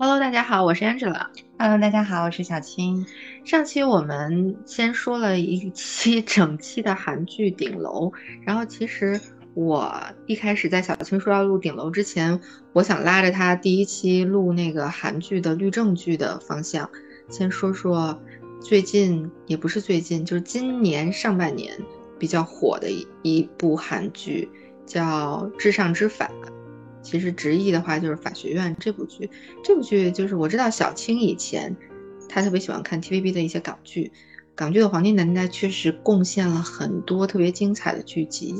Hello，大家好，我是 Angela。Hello，大家好，我是小青。上期我们先说了一期 整期的韩剧《顶楼》，然后其实我一开始在小青说要录《顶楼》之前，我想拉着他第一期录那个韩剧的律政剧的方向，先说说最近也不是最近，就是今年上半年比较火的一一部韩剧，叫《至上之法》。其实直译的话就是法学院这部剧，这部剧就是我知道小青以前，他特别喜欢看 TVB 的一些港剧，港剧的黄金年代确实贡献了很多特别精彩的剧集。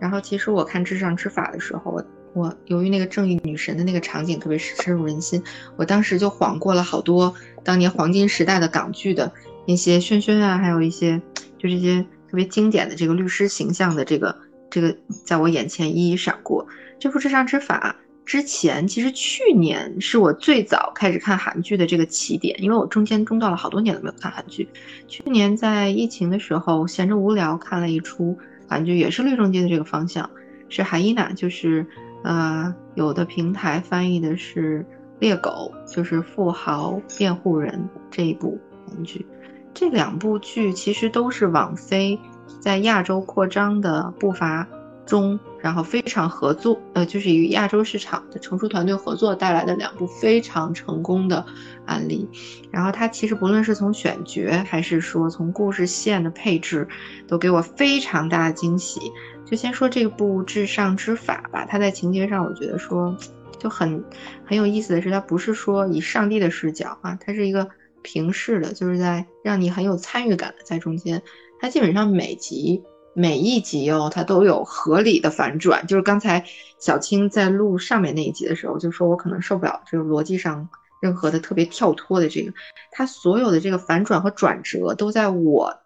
然后其实我看《至上之法》的时候，我由于那个正义女神的那个场景特别深入人心，我当时就晃过了好多当年黄金时代的港剧的那些轩轩啊，还有一些就这些特别经典的这个律师形象的这个这个在我眼前一一闪过。这部《至上之法》之前，其实去年是我最早开始看韩剧的这个起点，因为我中间中断了好多年都没有看韩剧。去年在疫情的时候，闲着无聊看了一出韩剧，也是律政剧的这个方向，是韩伊娜，就是呃，有的平台翻译的是猎狗，就是富豪辩护人这一部韩剧。这两部剧其实都是网飞在亚洲扩张的步伐。中，然后非常合作，呃，就是与亚洲市场的成熟团队合作带来的两部非常成功的案例。然后它其实不论是从选角，还是说从故事线的配置，都给我非常大的惊喜。就先说这部《至上之法》吧，它在情节上，我觉得说就很很有意思的是，它不是说以上帝的视角啊，它是一个平视的，就是在让你很有参与感的在中间。它基本上每集。每一集哦，它都有合理的反转。就是刚才小青在录上面那一集的时候，就说我可能受不了这个逻辑上任何的特别跳脱的这个，它所有的这个反转和转折都在我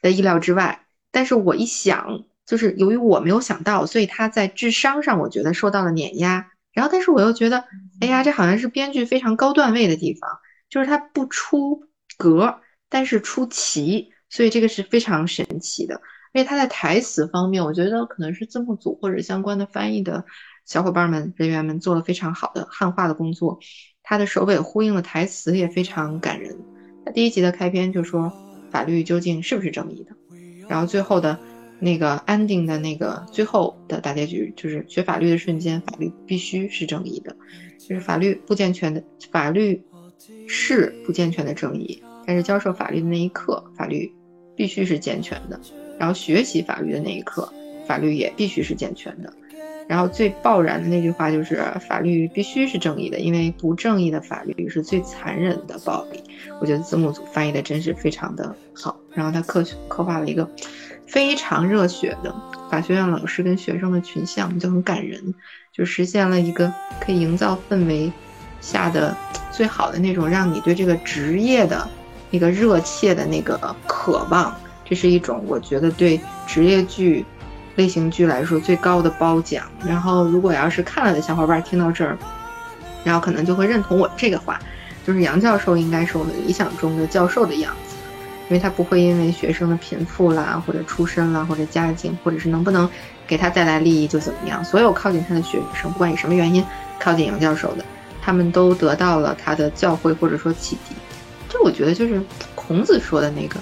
的意料之外。但是我一想，就是由于我没有想到，所以他在智商上我觉得受到了碾压。然后，但是我又觉得，哎呀，这好像是编剧非常高段位的地方，就是他不出格，但是出奇，所以这个是非常神奇的。因为他在台词方面，我觉得可能是字幕组或者相关的翻译的小伙伴们、人员们做了非常好的汉化的工作。他的首尾呼应的台词也非常感人。他第一集的开篇就说：“法律究竟是不是正义的？”然后最后的那个 ending 的那个最后的大结局就是学法律的瞬间，法律必须是正义的。就是法律不健全的法律是不健全的正义，但是教授法律的那一刻，法律必须是健全的。然后学习法律的那一刻，法律也必须是健全的。然后最爆燃的那句话就是：法律必须是正义的，因为不正义的法律是最残忍的暴力。我觉得字幕组翻译的真是非常的好。然后他刻刻画了一个非常热血的法学院老师跟学生的群像，就很感人，就实现了一个可以营造氛围下的最好的那种让你对这个职业的那个热切的那个渴望。这是一种我觉得对职业剧类型剧来说最高的褒奖。然后，如果要是看了的小伙伴听到这儿，然后可能就会认同我这个话，就是杨教授应该是我们理想中的教授的样子，因为他不会因为学生的贫富啦，或者出身啦，或者家境，或者是能不能给他带来利益就怎么样。所有靠近他的学生，不管以什么原因靠近杨教授的，他们都得到了他的教诲或者说启迪。这我觉得就是孔子说的那个。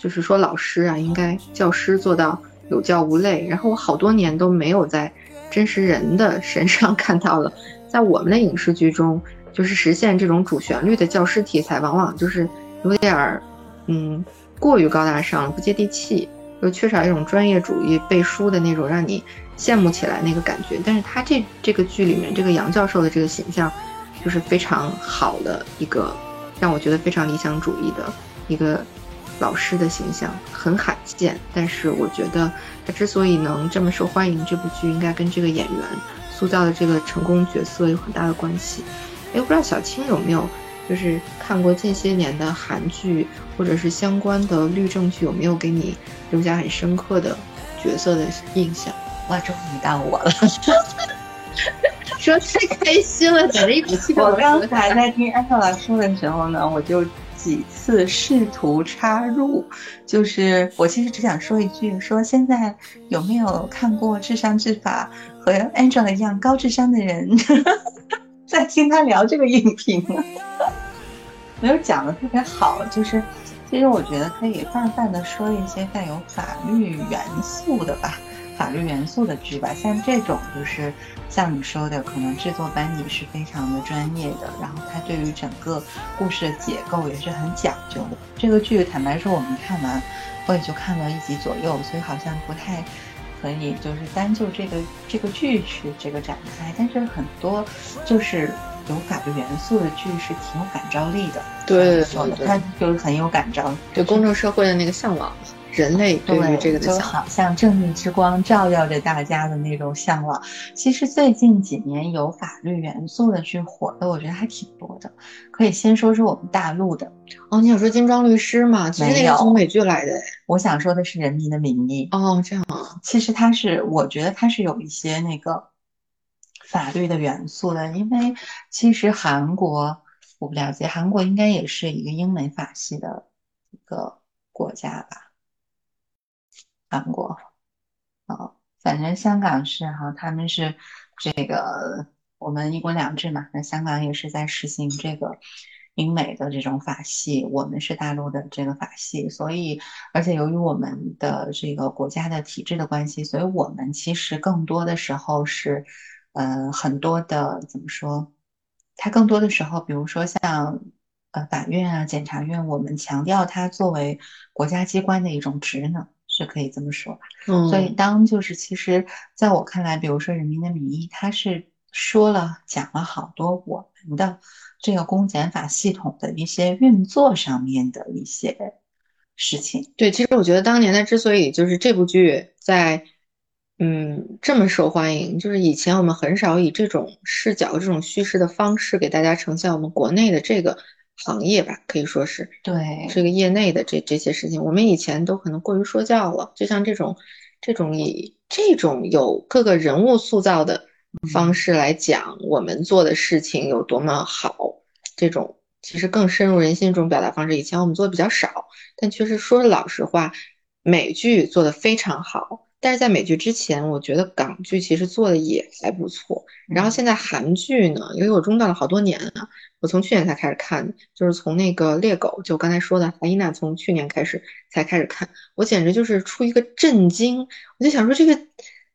就是说，老师啊，应该教师做到有教无类。然后我好多年都没有在真实人的身上 看到了，在我们的影视剧中，就是实现这种主旋律的教师题材，往往就是有点儿，嗯，过于高大上了，不接地气，又缺少一种专业主义背书的那种让你羡慕起来那个感觉。但是他这这个剧里面，这个杨教授的这个形象，就是非常好的一个，让我觉得非常理想主义的一个。老师的形象很罕见，但是我觉得他之所以能这么受欢迎，这部剧应该跟这个演员塑造的这个成功角色有很大的关系。哎，不知道小青有没有就是看过近些年的韩剧或者是相关的律政剧，有没有给你留下很深刻的角色的印象？哇，终于到我了，说太开心了，简直一口气。我刚才在听安特老师的时候呢，我就。几次试图插入，就是我其实只想说一句：说现在有没有看过《智商之法》和 Angela 一样高智商的人？在听他聊这个影评呢？没有讲的特别好，就是其实我觉得可以泛泛的说一些带有法律元素的吧，法律元素的剧吧，像这种就是像你说的，可能制作班底是非常的专业的，然后他对于整个故事的结构也是很讲究的。这个剧坦白说，我们看完我也就看了一集左右，所以好像不太。可以，就是单就这个这个剧去这个展开，但是很多就是有法律元素的剧是挺有感召力的。对，它就是很有感召，对公众社会的那个向往。人类对于这个就好像正义之光照耀着大家的那种向往。其实最近几年有法律元素的剧火的，我觉得还挺多的。可以先说说我们大陆的哦，你想说金装律师吗？其实那个从美剧来的。我想说的是《人民的名义》哦，这样啊。其实它是，我觉得它是有一些那个法律的元素的，因为其实韩国我不了解，韩国应该也是一个英美法系的一个国家吧。韩国，啊，反正香港是哈，他们是这个我们一国两制嘛，那香港也是在实行这个英美的这种法系，我们是大陆的这个法系，所以而且由于我们的这个国家的体制的关系，所以我们其实更多的时候是，呃，很多的怎么说，它更多的时候，比如说像呃法院啊、检察院，我们强调它作为国家机关的一种职能。是可以这么说吧，嗯，所以当就是其实在我看来，比如说《人民的名义》，它是说了讲了好多我们的这个公检法系统的一些运作上面的一些事情。对，其实我觉得当年的之所以就是这部剧在嗯这么受欢迎，就是以前我们很少以这种视角、这种叙事的方式给大家呈现我们国内的这个。行业吧，可以说是对这个业内的这这些事情，我们以前都可能过于说教了。就像这种这种以这种有各个人物塑造的方式来讲，我们做的事情有多么好，这种其实更深入人心这种表达方式，以前我们做的比较少。但确实说老实话，美剧做的非常好。但是在美剧之前，我觉得港剧其实做的也还不错。然后现在韩剧呢，因为我中断了好多年啊，我从去年才开始看，就是从那个猎狗，就刚才说的，韩一娜从去年开始才开始看，我简直就是出一个震惊，我就想说这个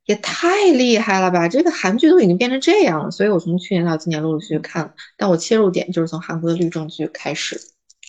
也太厉害了吧，这个韩剧都已经变成这样了。所以我从去年到今年陆陆续续看了，但我切入点就是从韩国的律政剧开始。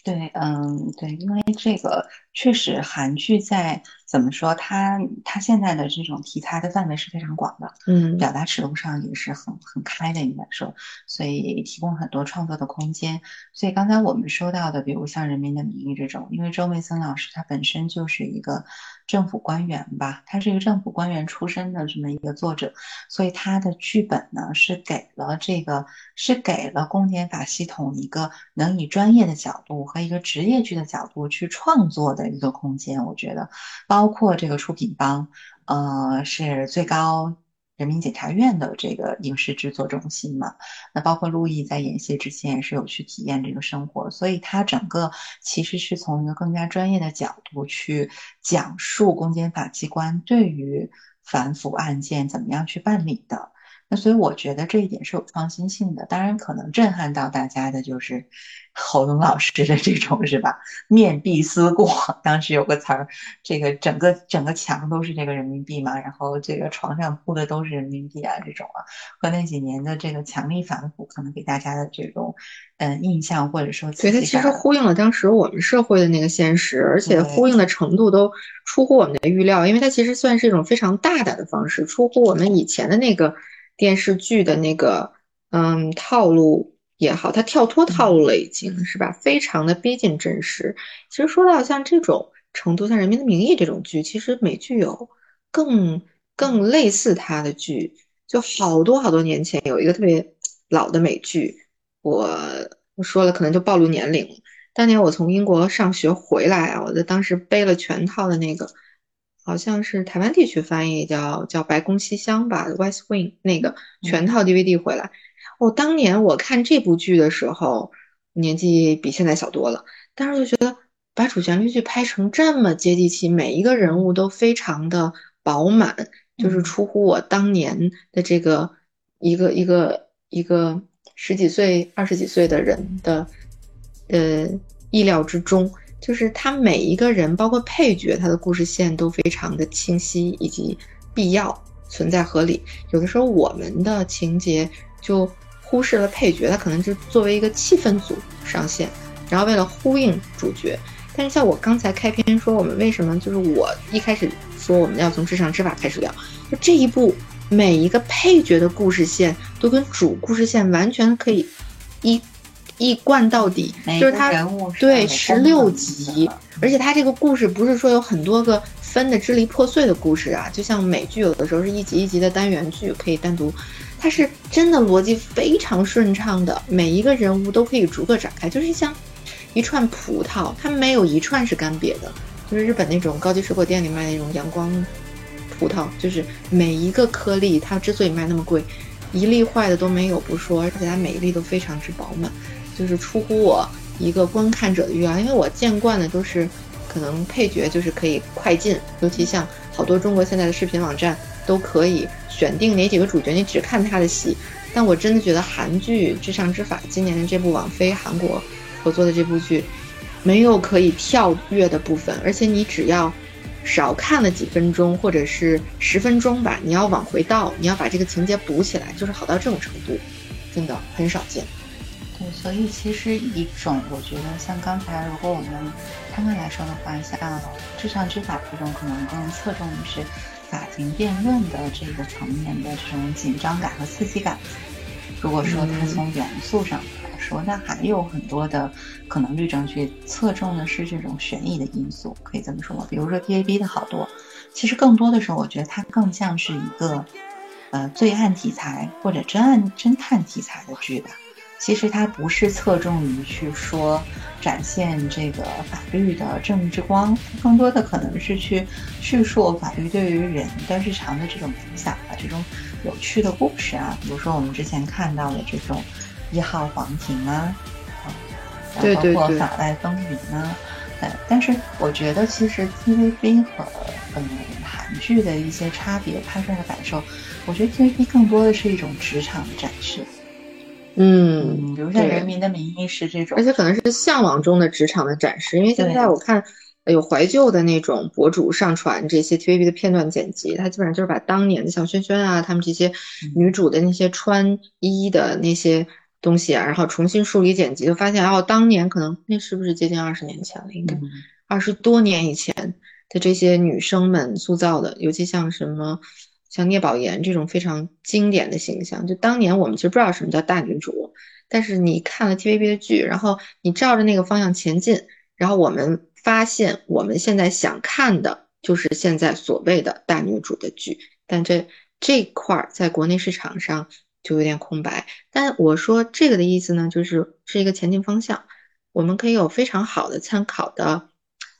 对，嗯，对，因为这个确实韩剧在怎么说，他他现在的这种题材的范围是非常广的，嗯，表达尺度上也是很很开的，应该说，所以提供很多创作的空间。所以刚才我们说到的，比如像《人民的名义》这种，因为周梅森老师他本身就是一个。政府官员吧，他是一个政府官员出身的这么一个作者，所以他的剧本呢是给了这个是给了公检法系统一个能以专业的角度和一个职业剧的角度去创作的一个空间。我觉得，包包括这个出品方，呃，是最高。人民检察院的这个影视制作中心嘛，那包括陆毅在演戏之前也是有去体验这个生活，所以他整个其实是从一个更加专业的角度去讲述公检法机关对于反腐案件怎么样去办理的。那所以我觉得这一点是有创新性的，当然可能震撼到大家的就是 侯勇老师的这种是吧？面壁思过，当时有个词儿，这个整个整个墙都是这个人民币嘛，然后这个床上铺的都是人民币啊，这种啊，和那几年的这个强力反腐可能给大家的这种嗯印象或者说，对它其实呼应了当时我们社会的那个现实，而且呼应的程度都出乎我们的预料，因为它其实算是一种非常大胆的方式，出乎我们以前的那个。电视剧的那个嗯套路也好，它跳脱套路了，已经是吧？非常的逼近真实。其实说到像这种程度，像《人民的名义》这种剧，其实美剧有更更类似它的剧，就好多好多年前有一个特别老的美剧，我我说了可能就暴露年龄了。当年我从英国上学回来啊，我在当时背了全套的那个。好像是台湾地区翻译叫叫白宫西厢吧，West Wing 那个全套 DVD 回来。哦，当年我看这部剧的时候，年纪比现在小多了，但是就觉得把主旋律剧拍成这么接地气，每一个人物都非常的饱满，就是出乎我当年的这个一个一个一个十几岁、二十几岁的人的呃意料之中。就是他每一个人，包括配角，他的故事线都非常的清晰以及必要存在合理。有的时候我们的情节就忽视了配角，他可能就作为一个气氛组上线，然后为了呼应主角。但是像我刚才开篇说，我们为什么就是我一开始说我们要从至上之法开始聊，就这一部每一个配角的故事线都跟主故事线完全可以一。一贯到底，就是他对十六集，而且他这个故事不是说有很多个分的支离破碎的故事啊，就像美剧有的时候是一集一集的单元剧可以单独，它是真的逻辑非常顺畅的，每一个人物都可以逐个展开，就是像一串葡萄，它没有一串是干瘪的，就是日本那种高级水果店里卖那种阳光葡萄，就是每一个颗粒它之所以卖那么贵，一粒坏的都没有不说，而且它每一粒都非常之饱满。就是出乎我一个观看者的预料，因为我见惯的都是可能配角就是可以快进，尤其像好多中国现在的视频网站都可以选定哪几个主角，你只看他的戏。但我真的觉得韩剧《至上之法》今年的这部网飞韩国合作的这部剧，没有可以跳跃的部分，而且你只要少看了几分钟或者是十分钟吧，你要往回倒，你要把这个情节补起来，就是好到这种程度，真的很少见。对，所以其实一种，我觉得像刚才，如果我们摊开来说的话，像至上之法这种，可能更侧重于是法庭辩论的这个层面的这种紧张感和刺激感。如果说它从元素上来说，那还有很多的可能律政剧侧重的是这种悬疑的因素，可以这么说。比如说 TAB 的好多，其实更多的时候，我觉得它更像是一个呃罪案题材或者侦案侦探题材的剧吧。其实它不是侧重于去说展现这个法律的正义之光，更多的可能是去叙述法律对于人的日常的这种影响啊，这种有趣的故事啊，比如说我们之前看到的这种一号皇庭啊，啊，包括法外风云啊，呃，但是我觉得其实 TVB 和嗯韩剧的一些差别拍出来的感受，我觉得 TVB 更多的是一种职场的展示。嗯，比如像《人民的名义》是这种，而且可能是向往中的职场的展示。因为现在我看有怀旧的那种博主上传这些 TVB 的片段剪辑，他基本上就是把当年的像萱萱啊，他们这些女主的那些穿衣的那些东西啊，然后重新梳理剪辑，就发现哦，当年可能那是不是接近二十年前了？应该二十多年以前的这些女生们塑造的，尤其像什么。像聂宝言这种非常经典的形象，就当年我们其实不知道什么叫大女主，但是你看了 TVB 的剧，然后你照着那个方向前进，然后我们发现我们现在想看的就是现在所谓的大女主的剧，但这这块儿在国内市场上就有点空白。但我说这个的意思呢，就是是一个前进方向，我们可以有非常好的参考的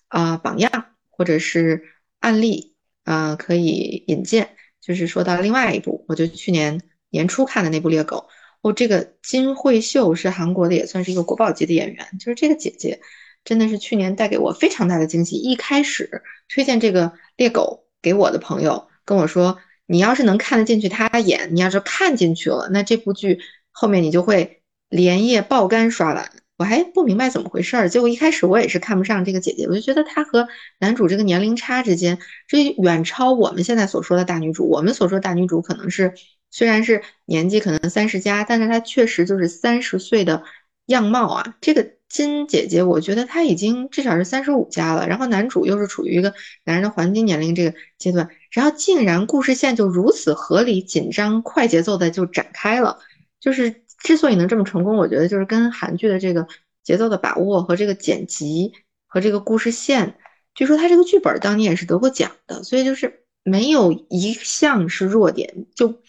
啊榜样或者是案例啊可以引荐。就是说到另外一部，我就去年年初看的那部《猎狗》，哦，这个金惠秀是韩国的，也算是一个国宝级的演员。就是这个姐姐，真的是去年带给我非常大的惊喜。一开始推荐这个《猎狗》给我的朋友跟我说，你要是能看得进去她演，你要是看进去了，那这部剧后面你就会连夜爆肝刷完。我还不明白怎么回事儿，结果一开始我也是看不上这个姐姐，我就觉得她和男主这个年龄差之间，这远超我们现在所说的大女主。我们所说大女主可能是虽然是年纪可能三十加，但是她确实就是三十岁的样貌啊。这个金姐姐，我觉得她已经至少是三十五加了，然后男主又是处于一个男人的黄金年龄这个阶段，然后竟然故事线就如此合理、紧张、快节奏的就展开了，就是。之所以能这么成功，我觉得就是跟韩剧的这个节奏的把握和这个剪辑和这个故事线。据说他这个剧本当年也是得过奖的，所以就是没有一项是弱点。就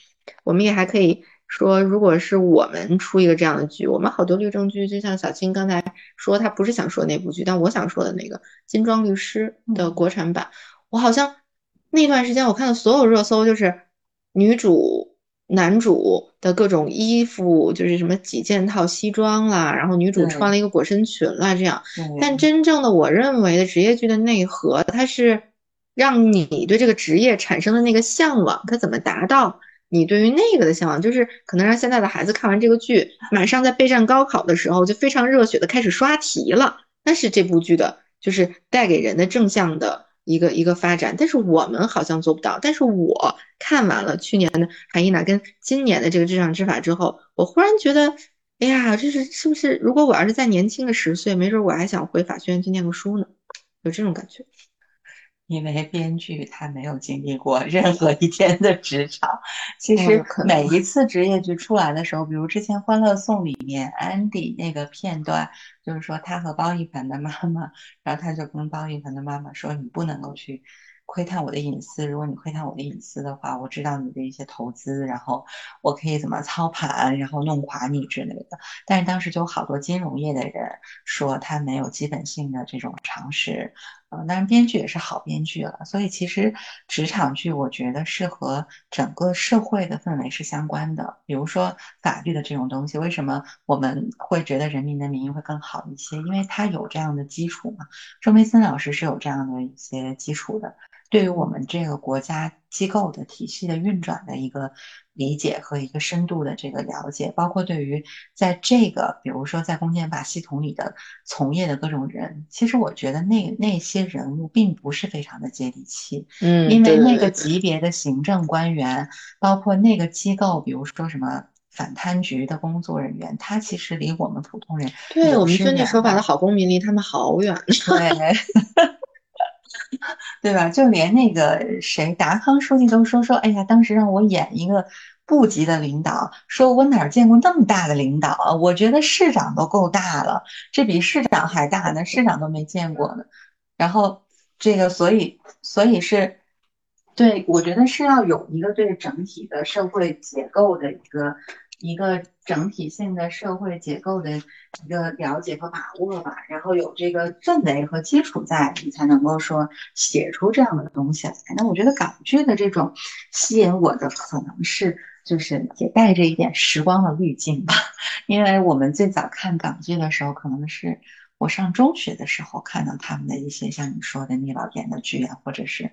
我们也还可以说，如果是我们出一个这样的剧，我们好多律政剧，就像小青刚才说，她不是想说那部剧，但我想说的那个《金装律师》的国产版，我好像那段时间我看的所有热搜就是女主。男主的各种衣服就是什么几件套西装啦，然后女主穿了一个裹身裙啦，这样。但真正的我认为的职业剧的内核，它是让你对这个职业产生的那个向往，它怎么达到？你对于那个的向往，就是可能让现在的孩子看完这个剧，马上在备战高考的时候就非常热血的开始刷题了，那是这部剧的，就是带给人的正向的一个一个发展。但是我们好像做不到。但是我看完了去年的《韩伊娜》跟今年的这个《智障之法》之后，我忽然觉得，哎呀，这是是不是？如果我要是再年轻个十岁，没准我还想回法学院去念个书呢，有这种感觉。因为编剧他没有经历过任何一天的职场，其实每一次职业剧出来的时候，比如之前《欢乐颂》里面 Andy 那个片段，就是说他和包奕凡的妈妈，然后他就跟包奕凡的妈妈说：“你不能够去。”窥探我的隐私，如果你窥探我的隐私的话，我知道你的一些投资，然后我可以怎么操盘，然后弄垮你之类的。但是当时就有好多金融业的人说他没有基本性的这种常识，嗯，当然编剧也是好编剧了。所以其实职场剧我觉得是和整个社会的氛围是相关的。比如说法律的这种东西，为什么我们会觉得《人民的名义》会更好一些？因为它有这样的基础嘛。周梅森老师是有这样的一些基础的。对于我们这个国家机构的体系的运转的一个理解和一个深度的这个了解，包括对于在这个比如说在公检法系统里的从业的各种人，其实我觉得那那些人物并不是非常的接地气，嗯，因为那个级别的行政官员，包括那个机构，比如说什么反贪局的工作人员，他其实离我们普通人，对我们遵纪守法的好公民离他们好远，对。对吧？就连那个谁，达康书记都说说，哎呀，当时让我演一个部级的领导，说我哪见过那么大的领导啊？我觉得市长都够大了，这比市长还大呢，市长都没见过呢。然后这个，所以，所以是，对我觉得是要有一个对整体的社会结构的一个。一个整体性的社会结构的一个了解和把握吧，然后有这个氛围和基础在，你才能够说写出这样的东西来。那我觉得港剧的这种吸引我的可能是，就是也带着一点时光的滤镜吧，因为我们最早看港剧的时候，可能是我上中学的时候看到他们的一些像你说的聂老演的剧啊，或者是。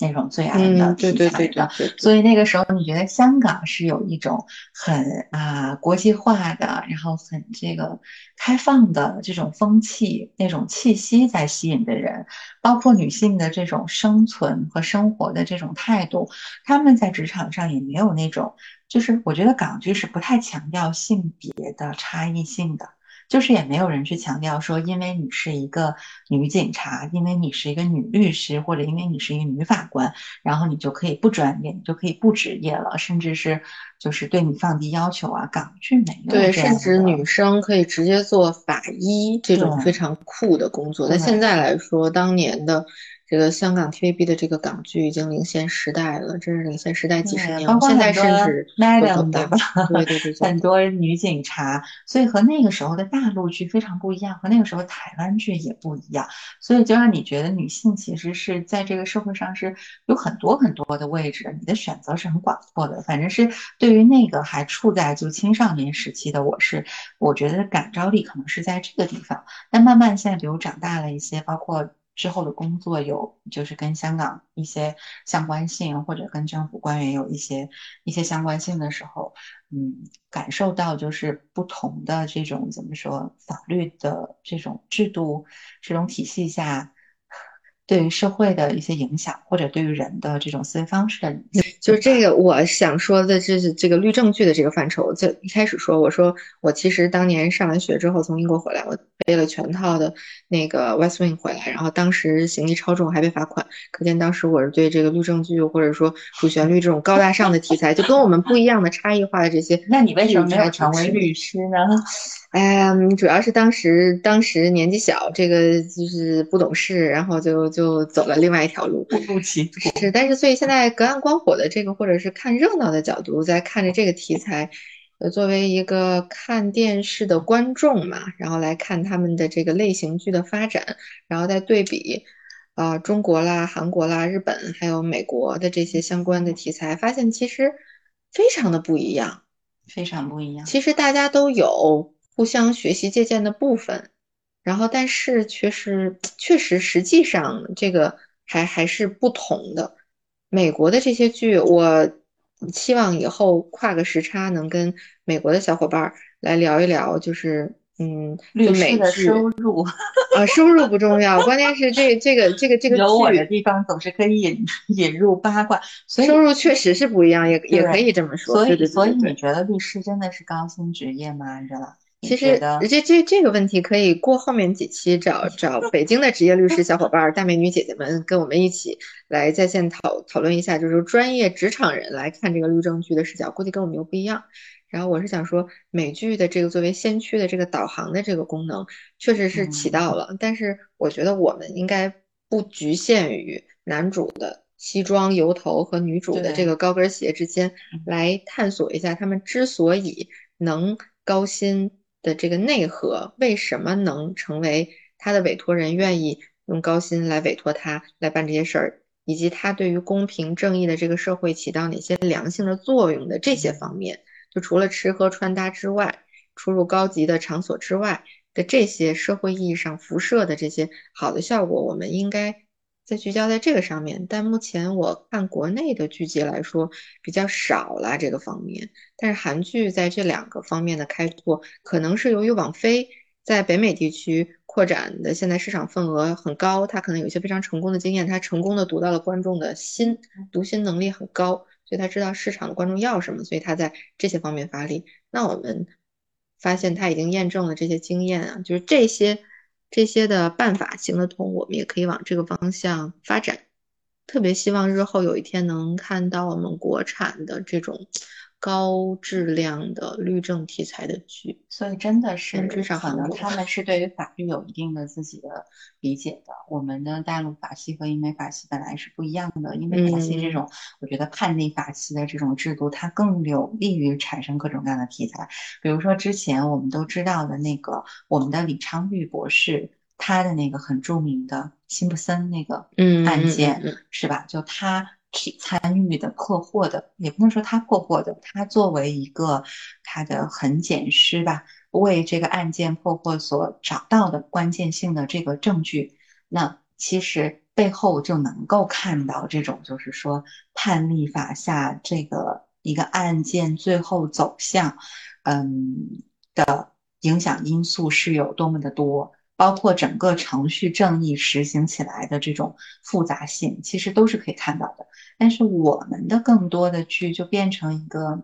那种最爱的题材的，所以那个时候你觉得香港是有一种很啊国际化的，然后很这个开放的这种风气、那种气息在吸引的人，包括女性的这种生存和生活的这种态度，他们在职场上也没有那种，就是我觉得港剧是不太强调性别的差异性的。就是也没有人去强调说，因为你是一个女警察，因为你是一个女律师，或者因为你是一个女法官，然后你就可以不专业，你就可以不职业了，甚至是就是对你放低要求啊。港剧没有对，甚至女生可以直接做法医这种非常酷的工作。那现在来说，当年的。这个香港 TVB 的这个港剧已经领先时代了，真是领先时代几十年。现在甚至 Madam 对吧？对对 对，很多女警察，所以和那个时候的大陆剧非常不一样，和那个时候台湾剧也不一样。所以就让你觉得女性其实是在这个社会上是有很多很多的位置，你的选择是很广阔的。反正是对于那个还处在就青少年时期的我，是我觉得感召力可能是在这个地方。但慢慢现在，比如长大了一些，包括。之后的工作有就是跟香港一些相关性，或者跟政府官员有一些一些相关性的时候，嗯，感受到就是不同的这种怎么说法律的这种制度这种体系下。对于社会的一些影响，或者对于人的这种思维方式的影响，就是这个我想说的，就是这个律政剧的这个范畴。就一开始说，我说我其实当年上完学之后从英国回来，我背了全套的那个《West Wing》回来，然后当时行李超重还被罚款，可见当时我是对这个律政剧或者说主旋律这种高大上的题材，就跟我们不一样的差异化的这些。那你为什么没有成为律师呢？哎呀，主要是当时当时年纪小，这个就是不懂事，然后就就走了另外一条路。误入歧途。是，但是所以现在隔岸观火的这个，或者是看热闹的角度，在看着这个题材，呃，作为一个看电视的观众嘛，然后来看他们的这个类型剧的发展，然后再对比，啊，中国啦、韩国啦、日本还有美国的这些相关的题材，发现其实非常的不一样，非常不一样。其实大家都有。互相学习借鉴的部分，然后但是确实确实实际上这个还还是不同的。美国的这些剧，我希望以后跨个时差能跟美国的小伙伴来聊一聊，就是嗯，律师的收入 啊，收入不重要，关键是这这个这个这个有我的地方总是可以引 引入八卦，所以收入确实是不一样，也也可以这么说。所以所以你觉得律师真的是高薪职业吗？安哲拉？其实这这这个问题可以过后面几期找找北京的职业律师小伙伴、大美女姐姐们跟我们一起来在线讨讨论一下，就是专业职场人来看这个律政剧的视角，估计跟我们又不一样。然后我是想说，美剧的这个作为先驱的这个导航的这个功能，确实是起到了，但是我觉得我们应该不局限于男主的西装油头和女主的这个高跟鞋之间来探索一下他们之所以能高薪。的这个内核，为什么能成为他的委托人愿意用高薪来委托他来办这些事儿，以及他对于公平正义的这个社会起到哪些良性的作用的这些方面，就除了吃喝穿搭之外，出入高级的场所之外的这些社会意义上辐射的这些好的效果，我们应该。再聚焦在这个上面，但目前我看国内的剧集来说比较少了这个方面。但是韩剧在这两个方面的开拓，可能是由于网飞在北美地区扩展的现在市场份额很高，它可能有一些非常成功的经验，它成功的读到了观众的心，读心能力很高，所以他知道市场的观众要什么，所以他在这些方面发力。那我们发现他已经验证了这些经验啊，就是这些。这些的办法行得通，我们也可以往这个方向发展。特别希望日后有一天能看到我们国产的这种。高质量的律政题材的剧，所以真的是可能他们是对于法律有一定的自己的理解的。我们的大陆法系和英美法系本来是不一样的，英美法系这种，我觉得判例法系的这种制度，它更有利于产生各种各样的题材。比如说之前我们都知道的那个，我们的李昌钰博士，他的那个很著名的辛普森那个案件，是吧？就他。参与的破获的，也不能说他破获的，他作为一个他的痕检师吧，为这个案件破获所找到的关键性的这个证据，那其实背后就能够看到这种，就是说判例法下这个一个案件最后走向，嗯的影响因素是有多么的多。包括整个程序正义实行起来的这种复杂性，其实都是可以看到的。但是我们的更多的剧就变成一个，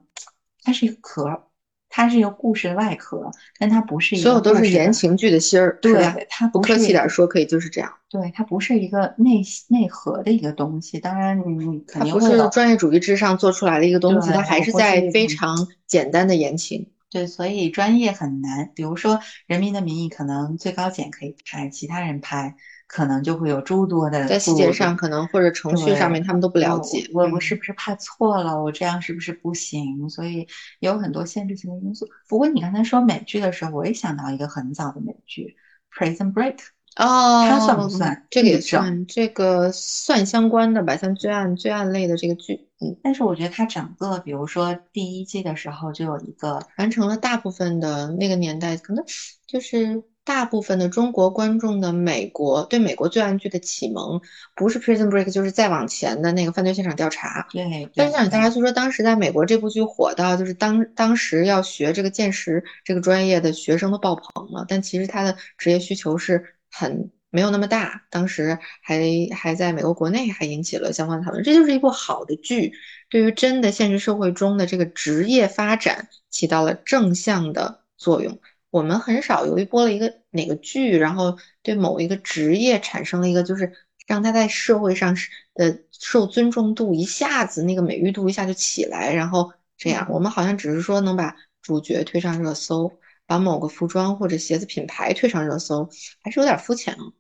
它是一个壳，它是一个故事的外壳，但它不是一个。所有都是言情剧的芯儿，对，它不客气点说，可以就是这样。对，它不是一个内内核的一个东西。当然，你你肯定不是专业主义之上做出来的一个东西，它还是在非常简单的言情。对，所以专业很难。比如说《人民的名义》，可能最高检可以拍，其他人拍可能就会有诸多的在细节上可能或者程序上面他们都不了解。我我是不是怕错了？我这样是不是不行？所以有很多限制性的因素。不过你刚才说美剧的时候，我也想到一个很早的美剧《Prison Break》。哦，它算不算？这个也算，这个算相关的吧，像罪案、罪案类的这个剧。嗯，但是我觉得它整个，比如说第一季的时候就有一个完成了大部分的那个年代，可能就是大部分的中国观众的美国对美国罪案剧的启蒙，不是 Prison Break，就是再往前的那个犯罪现场调查。对，分享给大家，就说当时在美国这部剧火到，就是当当时要学这个鉴识这个专业的学生都爆棚了，但其实他的职业需求是。很没有那么大，当时还还在美国国内还引起了相关讨论。这就是一部好的剧，对于真的现实社会中的这个职业发展起到了正向的作用。我们很少由于播了一个哪个剧，然后对某一个职业产生了一个就是让他在社会上的受尊重度一下子那个美誉度一下就起来，然后这样我们好像只是说能把主角推上热搜。把某个服装或者鞋子品牌推上热搜，还是有点肤浅了。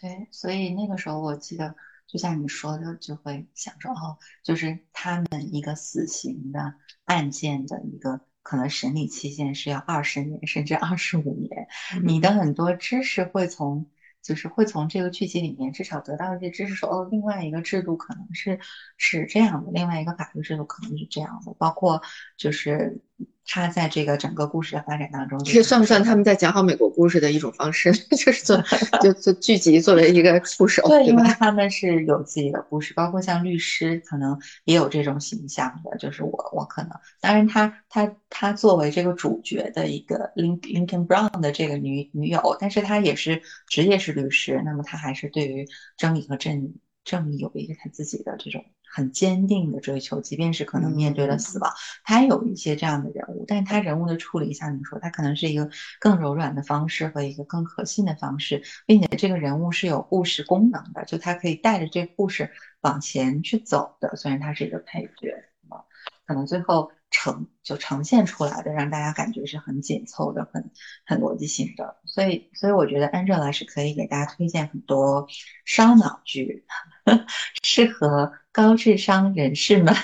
对，所以那个时候我记得，就像你说的，就会想说，哦，就是他们一个死刑的案件的一个可能审理期限是要二十年甚至二十五年，你的很多知识会从。就是会从这个剧集里面至少得到一些知识，说哦，另外一个制度可能是是这样的，另外一个法律制度可能是这样的，包括就是插在这个整个故事的发展当中。这算不算他们在讲好美国故事的一种方式？就是做 就做剧集作为一个触手，对，因为？他们是有自己的故事，包括像律师，可能也有这种形象的。就是我，我可能，当然他他他作为这个主角的一个 Link Lincoln Brown 的这个女女友，但是他也是职业是律师，那么他还是对于正义和正义正义有一个他自己的这种。很坚定的追求，即便是可能面对了死亡，他有一些这样的人物，但他人物的处理，像你说，他可能是一个更柔软的方式和一个更可信的方式，并且这个人物是有故事功能的，就他可以带着这故事往前去走的。虽然他是一个配角，可能最后呈就呈现出来的，让大家感觉是很紧凑的、很很逻辑性的。所以，所以我觉得 Angela 是可以给大家推荐很多烧脑剧，适合。高智商人士们，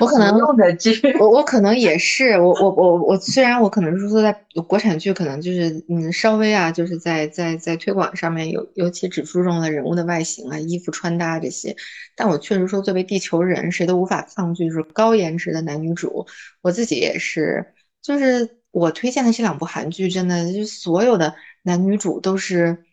我可能用的剧，我我可能也是，我我我我虽然我可能是说在国产剧，可能就是嗯稍微啊，就是在在在推广上面有尤其只注重了人物的外形啊、衣服穿搭这些，但我确实说作为地球人，谁都无法抗拒就是高颜值的男女主，我自己也是，就是我推荐的这两部韩剧，真的就所有的男女主都是，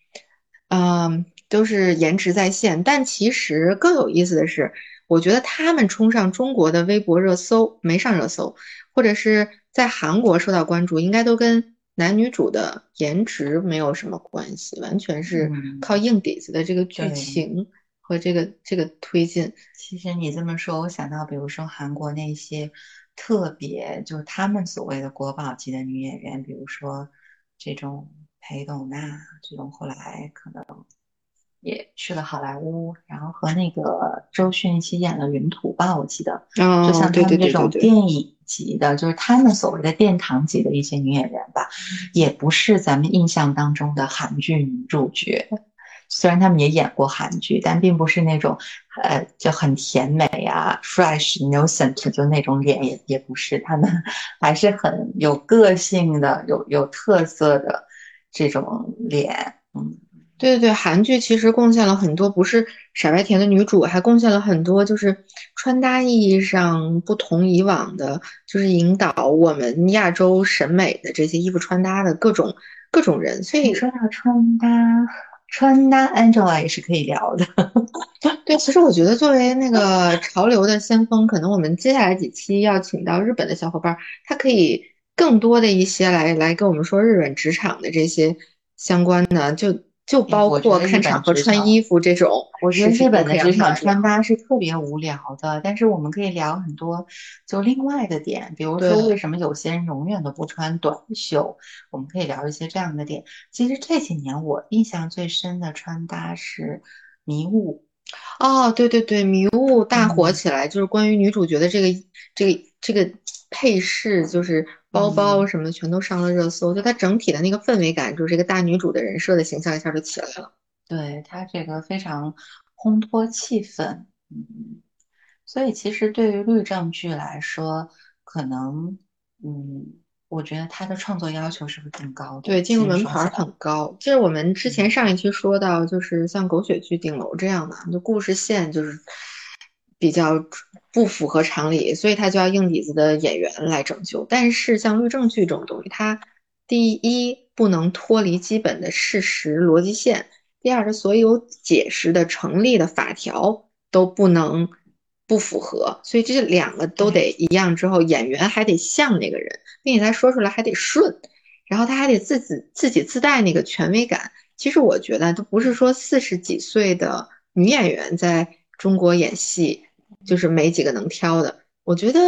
嗯，都是颜值在线，但其实更有意思的是。我觉得他们冲上中国的微博热搜没上热搜，或者是在韩国受到关注，应该都跟男女主的颜值没有什么关系，完全是靠硬底子的这个剧情和这个这个推进。其实你这么说，我想到比如说韩国那些特别就是他们所谓的国宝级的女演员，比如说这种裴斗娜这种，后来可能。也去了好莱坞，然后和那个周迅一起演了《云图》吧，我记得，就像他们这种电影级的，就是他们所谓的殿堂级的一些女演员吧，也不是咱们印象当中的韩剧女主角。虽然他们也演过韩剧，但并不是那种呃就很甜美啊，fresh innocent 就那种脸，也也不是，他们 还是很有个性的、有有特色的这种脸，嗯。对对对，韩剧其实贡献了很多不是傻白甜的女主，还贡献了很多就是穿搭意义上不同以往的，就是引导我们亚洲审美的这些衣服穿搭的各种各种人。所以说到穿搭，穿搭 Angela 也是可以聊的。对，其实我觉得作为那个潮流的先锋，可能我们接下来几期要请到日本的小伙伴，他可以更多的一些来来跟我们说日本职场的这些相关的就。就包括看场合穿衣服这种，我觉得日本的职场穿搭是特别无聊的。但是我们可以聊很多，就另外的点，比如说为什么有些人永远都不穿短袖，我们可以聊一些这样的点。其实这几年我印象最深的穿搭是迷雾，哦，对对对，迷雾大火起来，就是关于女主角的这个这个这个配饰，就是。包包什么的全都上了热搜，就它整体的那个氛围感，就是这个大女主的人设的形象一下就起来了。对它这个非常烘托气氛，嗯，所以其实对于律政剧来说，可能，嗯，我觉得它的创作要求是不是更高？对，进入门槛很高。就是我们之前上一期说到，就是像狗血剧《顶楼》这样的，就故事线就是比较。不符合常理，所以他就要硬底子的演员来拯救。但是像律政剧这种东西，它第一不能脱离基本的事实逻辑线，第二，是所有解释的成立的法条都不能不符合。所以这两个都得一样之后，演员还得像那个人，并且他说出来还得顺，然后他还得自己自己自带那个权威感。其实我觉得都不是说四十几岁的女演员在中国演戏。就是没几个能挑的，我觉得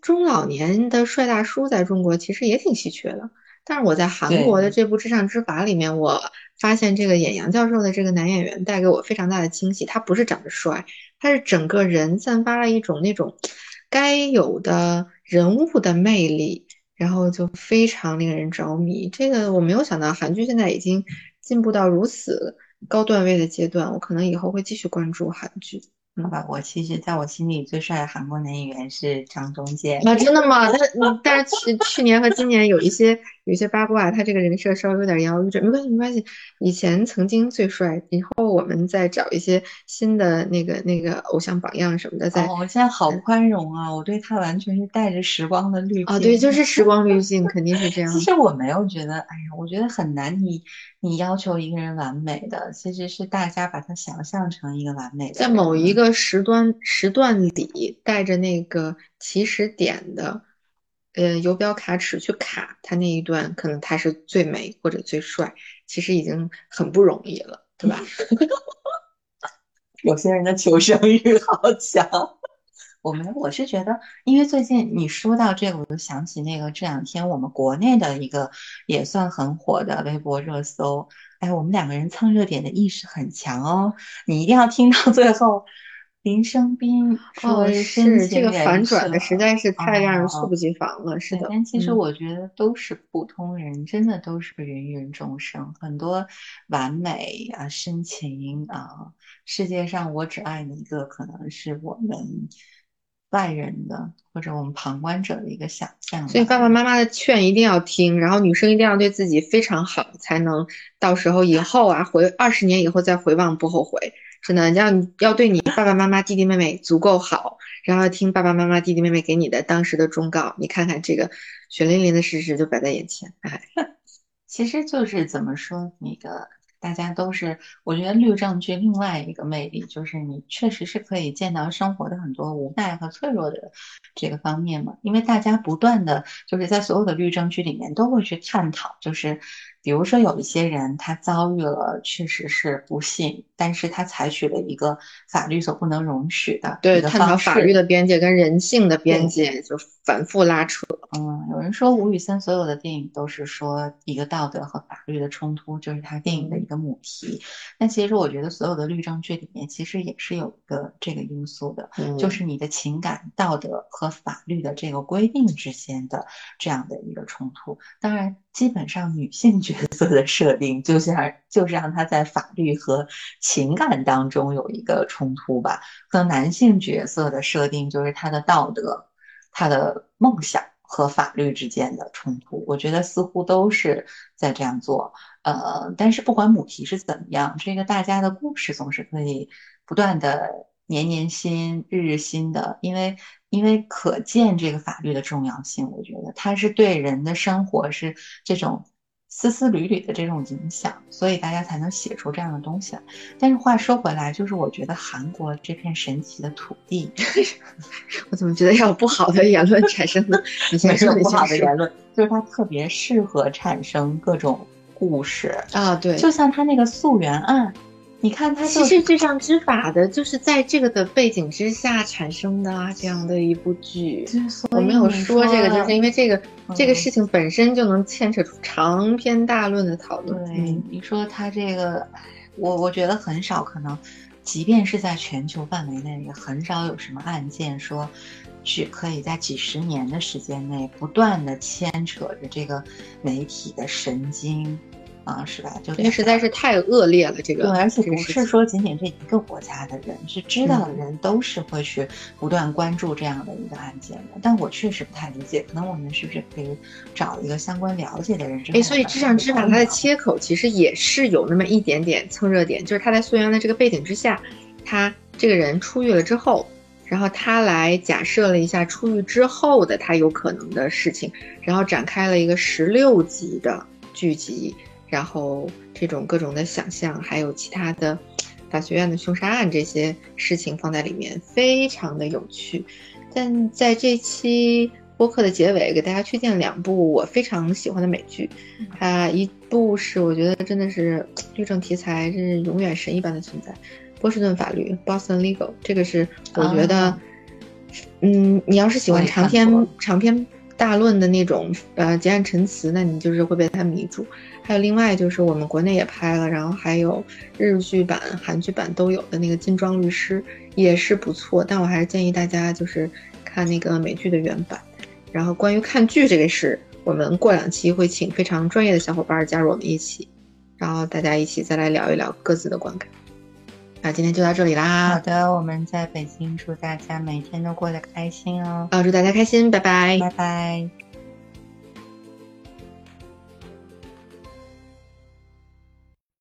中老年的帅大叔在中国其实也挺稀缺的。但是我在韩国的这部《至上之法》里面，我发现这个演杨教授的这个男演员带给我非常大的惊喜。他不是长得帅，他是整个人散发了一种那种该有的人物的魅力，然后就非常令人着迷。这个我没有想到，韩剧现在已经进步到如此高段位的阶段，我可能以后会继续关注韩剧。好吧，我其实在我心里最帅的韩国男演员是张中健啊，真的吗？但但是去 去年和今年有一些有些八卦，他这个人设稍微有点摇摇欲坠，没关系没关系。以前曾经最帅，以后我们再找一些新的那个那个偶像榜样什么的。再哦，我现在好宽容啊，我对他完全是带着时光的滤镜。哦，对，就是时光滤镜，肯定是这样。其实我没有觉得，哎呀，我觉得很难。你你要求一个人完美的，其实是大家把他想象成一个完美的，在某一个时段时段里带着那个起始点的。呃，游标卡尺去卡他那一段，可能他是最美或者最帅，其实已经很不容易了，对吧？有些人的求生欲好强。我们我是觉得，因为最近你说到这个，我就想起那个这两天我们国内的一个也算很火的微博热搜。哎，我们两个人蹭热点的意识很强哦，你一定要听到最后。林生斌说：“是这个反转的，实在是太让人猝不及防了。”是的，但其实我觉得都是普通人，真的都是芸芸众生。很多完美啊、深情啊，世界上我只爱你一个，可能是我们外人的或者我们旁观者的一个想象。所以爸爸妈妈的劝一定要听，然后女生一定要对自己非常好，才能到时候以后啊，回二十年以后再回望不后悔。真的，要你要对你爸爸妈妈、弟弟妹妹足够好，然后听爸爸妈妈、弟弟妹妹给你的当时的忠告。你看看这个血淋淋的事实就摆在眼前。哎，其实就是怎么说，那个大家都是，我觉得律政剧另外一个魅力就是你确实是可以见到生活的很多无奈和脆弱的这个方面嘛。因为大家不断的就是在所有的律政剧里面都会去探讨，就是。比如说，有一些人他遭遇了确实是不幸，但是他采取了一个法律所不能容许的对探讨法律的边界跟人性的边界，就反复拉扯。嗯，有人说吴宇森所有的电影都是说一个道德和法律的冲突，就是他电影的一个母题。但其实我觉得所有的律政剧里面其实也是有一个这个因素的，就是你的情感、道德和法律的这个规定之间的这样的一个冲突。当然。基本上女性角色的设定，就像就是让她在法律和情感当中有一个冲突吧。和男性角色的设定，就是他的道德、他的梦想和法律之间的冲突。我觉得似乎都是在这样做。呃，但是不管母题是怎么样，这个大家的故事总是可以不断的。年年新，日日新的，因为因为可见这个法律的重要性，我觉得它是对人的生活是这种丝丝缕缕的这种影响，所以大家才能写出这样的东西来。但是话说回来，就是我觉得韩国这片神奇的土地，我怎么觉得要有不好的言论产生呢？你先说不好的言论，就是它特别适合产生各种故事啊，对，就像它那个溯源案。你看，它其实《至上之法》的就是在这个的背景之下产生的啊，这样的一部剧。我没有说这个，就是因为这个这个事情本身就能牵扯出长篇大论的讨论。对，你说它这个，我我觉得很少可能，即便是在全球范围内，也很少有什么案件说，是可以在几十年的时间内不断的牵扯着这个媒体的神经。啊，是吧？就因为实在是太恶劣了，这个对，而且不是说仅仅这一个国家的人是知道的人都是会去不断关注这样的一个案件的。但我确实不太理解，可能我们是不是可以找一个相关了解的人？哎，所以《知上知法》它的切口其实也是有那么一点点蹭热点，就是他在溯源的这个背景之下，他这个人出狱了之后，然后他来假设了一下出狱之后的他有可能的事情，然后展开了一个十六集的剧集。然后这种各种的想象，还有其他的法学院的凶杀案这些事情放在里面，非常的有趣。但在这期播客的结尾，给大家推荐两部我非常喜欢的美剧。啊，一部是我觉得真的是律政题材，是永远神一般的存在，《波士顿法律》（Boston Legal）。这个是我觉得，嗯，你要是喜欢长篇长篇大论的那种呃结案陈词，那你就是会被它迷住。还有另外就是我们国内也拍了，然后还有日剧版、韩剧版都有的那个《金装律师》也是不错，但我还是建议大家就是看那个美剧的原版。然后关于看剧这个事，我们过两期会请非常专业的小伙伴加入我们一起，然后大家一起再来聊一聊各自的观感。那今天就到这里啦。好的，我们在北京，祝大家每天都过得开心哦。啊，祝大家开心，拜拜，拜拜。